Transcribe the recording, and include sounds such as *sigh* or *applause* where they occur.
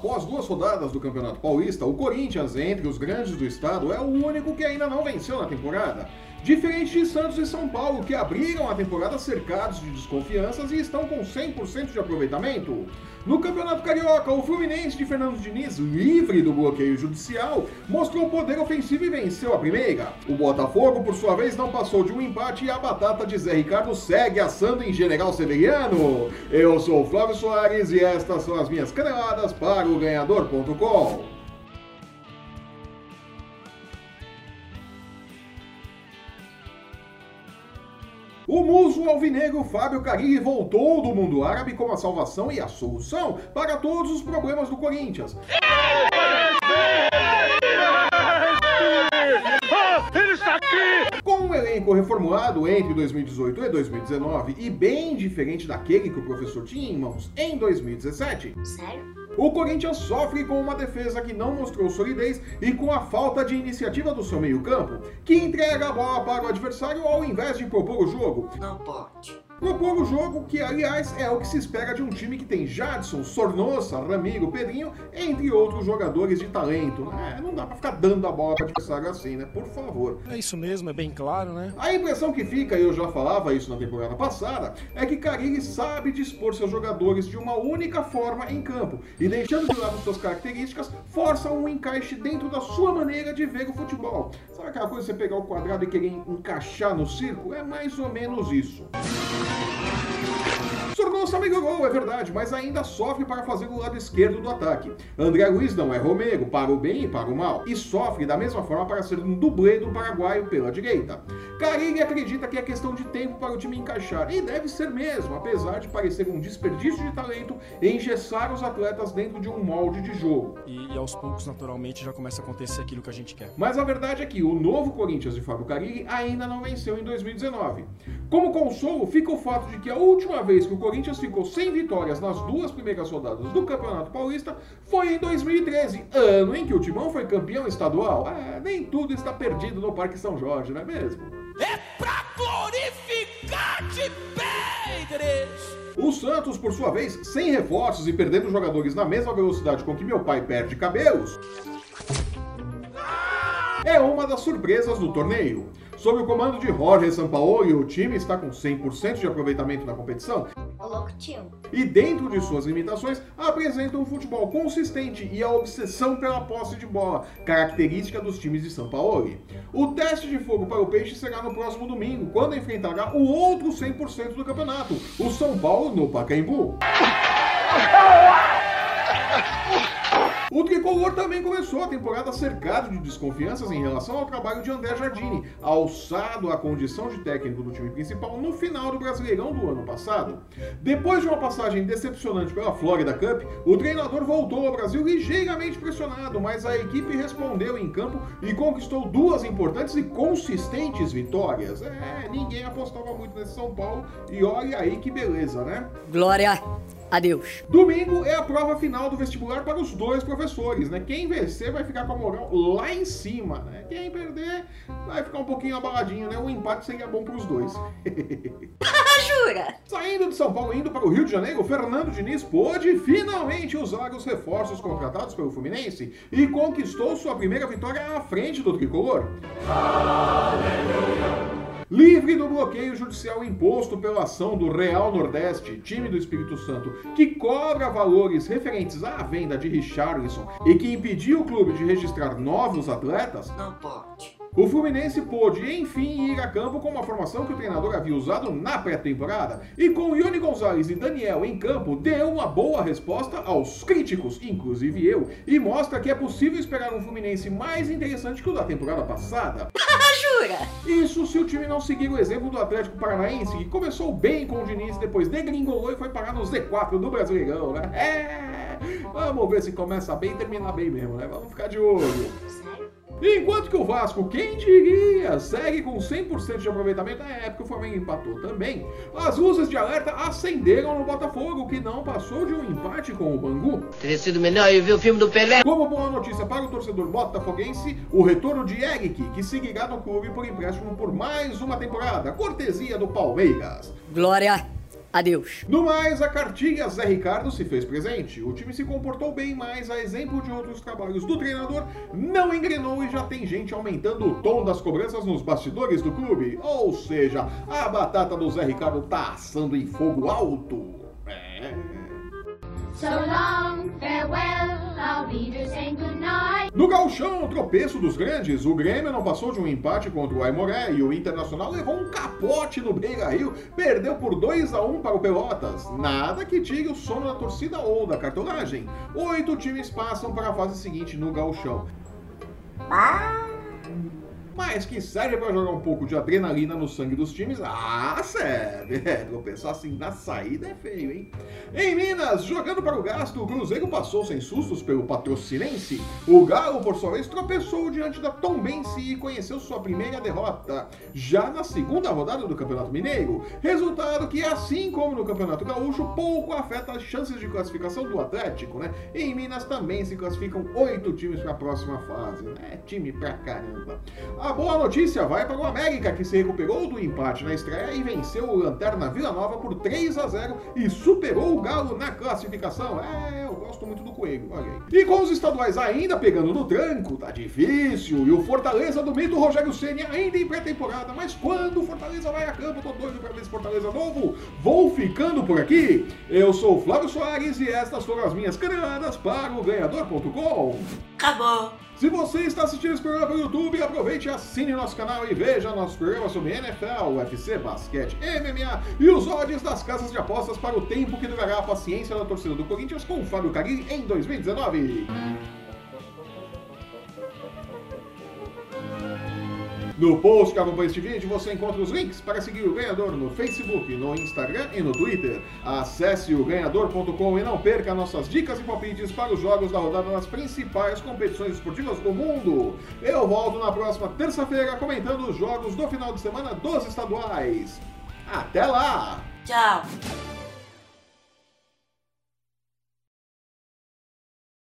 após duas rodadas do Campeonato Paulista, o Corinthians, entre os grandes do estado, é o único que ainda não venceu na temporada. Diferente de Santos e São Paulo, que abriram a temporada cercados de desconfianças e estão com 100% de aproveitamento. No Campeonato Carioca, o Fluminense de Fernando Diniz, livre do bloqueio judicial, mostrou poder ofensivo e venceu a primeira. O Botafogo, por sua vez, não passou de um empate e a batata de Zé Ricardo segue assando em General Severiano. Eu sou o Flávio Soares e estas são as minhas caneladas para o Ganhador.com. O muso alvinegro Fábio Carilli voltou do mundo árabe com a salvação e a solução para todos os problemas do Corinthians. Aqui! Com um elenco reformulado entre 2018 e 2019 e bem diferente daquele que o professor tinha em mãos em 2017. Sério? O Corinthians sofre com uma defesa que não mostrou solidez e com a falta de iniciativa do seu meio-campo, que entrega a bola para o adversário ao invés de propor o jogo. Não pode propor o jogo, que aliás é o que se espera de um time que tem Jadson, Sornosa, Ramiro, Pedrinho, entre outros jogadores de talento. Né? Não dá pra ficar dando a bola para adversário assim, né? Por favor. É isso mesmo, é bem claro, né? A impressão que fica, e eu já falava isso na temporada passada, é que Carilli sabe dispor seus jogadores de uma única forma em campo e deixando de lado suas características, força um encaixe dentro da sua maneira de ver o futebol. Sabe aquela coisa de você pegar o quadrado e querer encaixar no círculo? É mais ou menos isso. Sornosa melhorou, é verdade, mas ainda sofre para fazer o lado esquerdo do ataque. André Luiz não é Romero, para o bem e para o mal, e sofre da mesma forma para ser um dublê do paraguaio pela direita. Carilli acredita que é questão de tempo para o time encaixar, e deve ser mesmo, apesar de parecer um desperdício de talento engessar os atletas dentro de um molde de jogo. E, e aos poucos, naturalmente, já começa a acontecer aquilo que a gente quer. Mas a verdade é que o novo Corinthians de Fábio Carilli ainda não venceu em 2019. Como consolo, fica o fato de que a última vez que o Corinthians ficou sem vitórias nas duas primeiras rodadas do Campeonato Paulista foi em 2013, ano em que o Timão foi campeão estadual. É, nem tudo está perdido no Parque São Jorge, não é mesmo? É pra glorificar de Pedres! O Santos, por sua vez, sem reforços e perdendo jogadores na mesma velocidade com que meu pai perde cabelos, é uma das surpresas do torneio. Sob o comando de Jorge Sampaoli, o time está com 100% de aproveitamento na competição. E dentro de suas limitações, apresenta um futebol consistente e a obsessão pela posse de bola, característica dos times de São Paulo. O teste de fogo para o Peixe será no próximo domingo, quando enfrentará o outro 100% do campeonato, o São Paulo no Pacaembu. *laughs* O tricolor também começou a temporada cercado de desconfianças em relação ao trabalho de André Jardini, alçado à condição de técnico do time principal no final do Brasileirão do ano passado. Depois de uma passagem decepcionante pela Florida Cup, o treinador voltou ao Brasil ligeiramente pressionado, mas a equipe respondeu em campo e conquistou duas importantes e consistentes vitórias. É, ninguém apostava muito nesse São Paulo e olha aí que beleza, né? Glória Adeus. Domingo é a prova final do vestibular para os dois professores, né? Quem vencer vai ficar com a moral lá em cima, né? Quem perder vai ficar um pouquinho abaladinho, né? O empate seria bom para os dois. *laughs* Jura? Saindo de São Paulo indo para o Rio de Janeiro, Fernando Diniz pôde finalmente usar os reforços contratados pelo Fluminense e conquistou sua primeira vitória à frente do tricolor. Aleluia! Bloqueio judicial imposto pela ação do Real Nordeste, time do Espírito Santo, que cobra valores referentes à venda de Richarlison e que impediu o clube de registrar novos atletas, não pode. O Fluminense pôde, enfim, ir a campo com uma formação que o treinador havia usado na pré-temporada e com Ione Gonzalez e Daniel em campo, deu uma boa resposta aos críticos, inclusive eu, e mostra que é possível esperar um Fluminense mais interessante que o da temporada passada. *laughs* Jura? Isso se o time não seguir o exemplo do Atlético Paranaense, que começou bem com o Diniz, depois degringolou e foi parar no Z4 do Brasileirão, né? É! Vamos ver se começa bem e termina bem mesmo, né? Vamos ficar de olho. Enquanto que o Vasco, quem diria, segue com 100% de aproveitamento, é época o Flamengo empatou também. As luzes de alerta acenderam no Botafogo, que não passou de um empate com o Bangu. Teria sido melhor eu ver o filme do Pelé. Como boa notícia para o torcedor botafoguense, o retorno de Eric, que seguirá no clube por empréstimo por mais uma temporada, cortesia do Palmeiras. Glória Adeus. No mais, a cartilha Zé Ricardo se fez presente. O time se comportou bem, mas, a exemplo de outros trabalhos do treinador, não engrenou e já tem gente aumentando o tom das cobranças nos bastidores do clube. Ou seja, a batata do Zé Ricardo tá assando em fogo alto. É. galchão, tropeço dos grandes, o Grêmio não passou de um empate contra o Aimoré e o Internacional levou um capote no Beira-Rio, perdeu por 2 a 1 para o Pelotas. Nada que tire o sono da torcida ou da cartolagem. Oito times passam para a fase seguinte no galchão. Mas que serve para jogar um pouco de adrenalina no sangue dos times? Ah, serve! É, tropeçar assim na saída é feio, hein? Em Minas, jogando para o gasto, o Cruzeiro passou sem sustos pelo patrocinense. O Galo, por sua vez, tropeçou diante da Tombense e conheceu sua primeira derrota, já na segunda rodada do Campeonato Mineiro. Resultado que, assim como no Campeonato Gaúcho, pouco afeta as chances de classificação do Atlético, né? Em Minas também se classificam oito times para a próxima fase. É time pra caramba. A boa notícia vai para o América, que se recuperou do empate na estreia e venceu o Lanterna Vila Nova por 3 a 0 e superou o Galo na classificação. É, gosto muito do Coelho, olha aí. E com os estaduais ainda pegando no tranco, tá difícil. E o Fortaleza do mito Rogério Ceni ainda em pré-temporada. Mas quando o Fortaleza vai a campo, tô doido pra ver esse Fortaleza novo. Vou ficando por aqui. Eu sou o Flávio Soares e estas foram as minhas caneladas para o Ganhador.com. Acabou. Se você está assistindo esse programa pelo YouTube, aproveite e assine nosso canal e veja nossos programas sobre NFL, UFC, basquete, MMA e os odds das casas de apostas para o tempo que durará a paciência da torcida do Corinthians com o Fábio Em 2019. No post que acompanha este vídeo você encontra os links para seguir o ganhador no Facebook, no Instagram e no Twitter. Acesse o ganhador.com e não perca nossas dicas e palpites para os jogos da rodada nas principais competições esportivas do mundo. Eu volto na próxima terça-feira comentando os jogos do final de semana dos estaduais. Até lá! Tchau.